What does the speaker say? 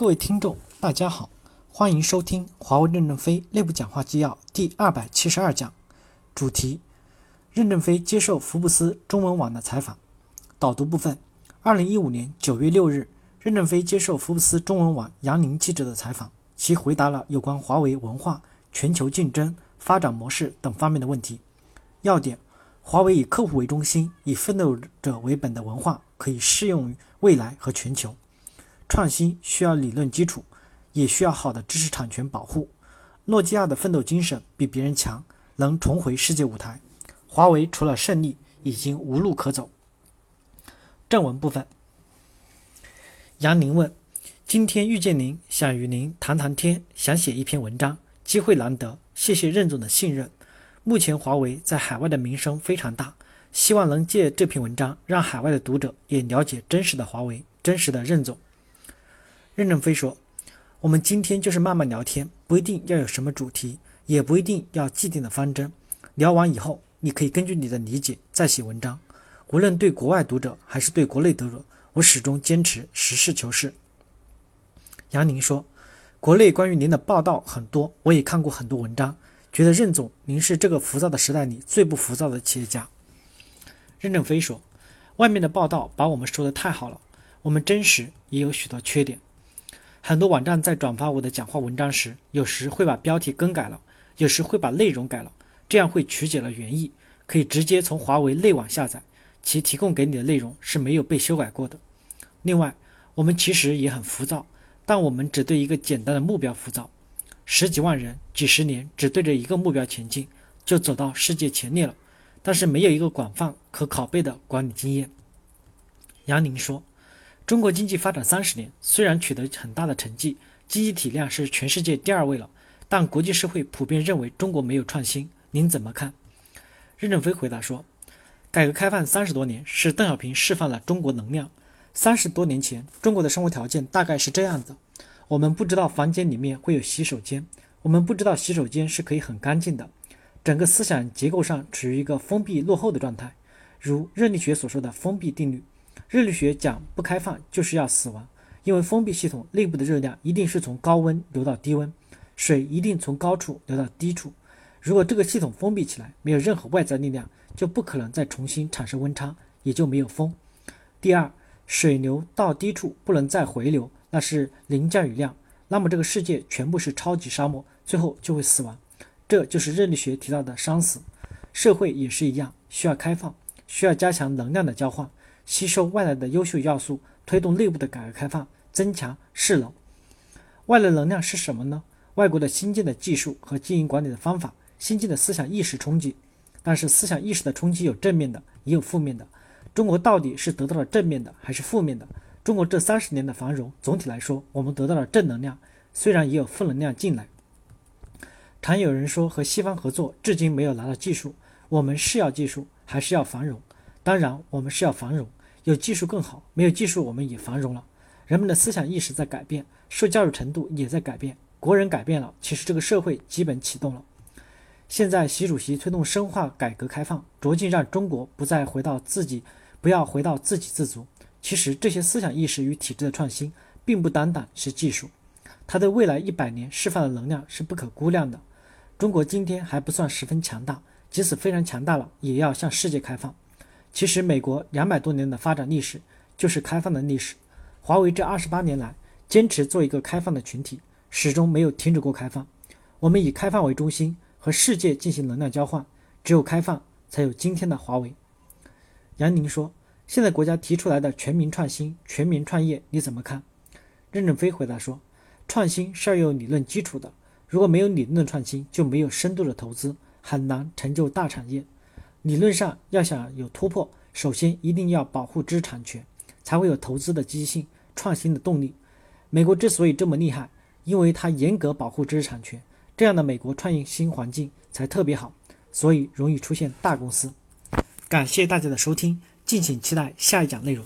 各位听众，大家好，欢迎收听华为任正非内部讲话纪要第二百七十二讲，主题：任正非接受福布斯中文网的采访。导读部分：二零一五年九月六日，任正非接受福布斯中文网杨宁记者的采访，其回答了有关华为文化、全球竞争、发展模式等方面的问题。要点：华为以客户为中心、以奋斗者为本的文化可以适用于未来和全球。创新需要理论基础，也需要好的知识产权保护。诺基亚的奋斗精神比别人强，能重回世界舞台。华为除了胜利，已经无路可走。正文部分，杨宁问：今天遇见您，想与您谈谈天，想写一篇文章，机会难得，谢谢任总的信任。目前华为在海外的名声非常大，希望能借这篇文章，让海外的读者也了解真实的华为，真实的任总。任正非说：“我们今天就是慢慢聊天，不一定要有什么主题，也不一定要既定的方针。聊完以后，你可以根据你的理解再写文章。无论对国外读者还是对国内读者，我始终坚持实事求是。”杨宁说：“国内关于您的报道很多，我也看过很多文章，觉得任总您是这个浮躁的时代里最不浮躁的企业家。”任正非说：“外面的报道把我们说的太好了，我们真实也有许多缺点。”很多网站在转发我的讲话文章时，有时会把标题更改了，有时会把内容改了，这样会曲解了原意。可以直接从华为内网下载，其提供给你的内容是没有被修改过的。另外，我们其实也很浮躁，但我们只对一个简单的目标浮躁。十几万人，几十年，只对着一个目标前进，就走到世界前列了。但是没有一个广泛可拷贝的管理经验。杨宁说。中国经济发展三十年，虽然取得很大的成绩，经济体量是全世界第二位了，但国际社会普遍认为中国没有创新。您怎么看？任正非回答说：“改革开放三十多年，是邓小平释放了中国能量。三十多年前，中国的生活条件大概是这样的：我们不知道房间里面会有洗手间，我们不知道洗手间是可以很干净的，整个思想结构上处于一个封闭落后的状态，如热力学所说的封闭定律。”热力学讲不开放就是要死亡，因为封闭系统内部的热量一定是从高温流到低温，水一定从高处流到低处。如果这个系统封闭起来，没有任何外在力量，就不可能再重新产生温差，也就没有风。第二，水流到低处不能再回流，那是零降雨量，那么这个世界全部是超级沙漠，最后就会死亡。这就是热力学提到的伤死。社会也是一样，需要开放，需要加强能量的交换。吸收外来的优秀要素，推动内部的改革开放，增强势能。外来能量是什么呢？外国的新进的技术和经营管理的方法，新进的思想意识冲击。但是思想意识的冲击有正面的，也有负面的。中国到底是得到了正面的还是负面的？中国这三十年的繁荣，总体来说，我们得到了正能量，虽然也有负能量进来。常有人说和西方合作，至今没有拿到技术。我们是要技术，还是要繁荣？当然，我们是要繁荣。有技术更好，没有技术我们也繁荣了。人们的思想意识在改变，受教育程度也在改变。国人改变了，其实这个社会基本启动了。现在习主席推动深化改革开放，着劲让中国不再回到自己，不要回到自给自足。其实这些思想意识与体制的创新，并不单单是技术，它对未来一百年释放的能量是不可估量的。中国今天还不算十分强大，即使非常强大了，也要向世界开放。其实，美国两百多年的发展历史就是开放的历史。华为这二十八年来坚持做一个开放的群体，始终没有停止过开放。我们以开放为中心，和世界进行能量交换。只有开放，才有今天的华为。杨宁说：“现在国家提出来的全民创新、全民创业，你怎么看？”任正非回答说：“创新是要有理论基础的，如果没有理论创新，就没有深度的投资，很难成就大产业。”理论上要想有突破，首先一定要保护知识产权，才会有投资的积极性、创新的动力。美国之所以这么厉害，因为它严格保护知识产权，这样的美国创业新环境才特别好，所以容易出现大公司。感谢大家的收听，敬请期待下一讲内容。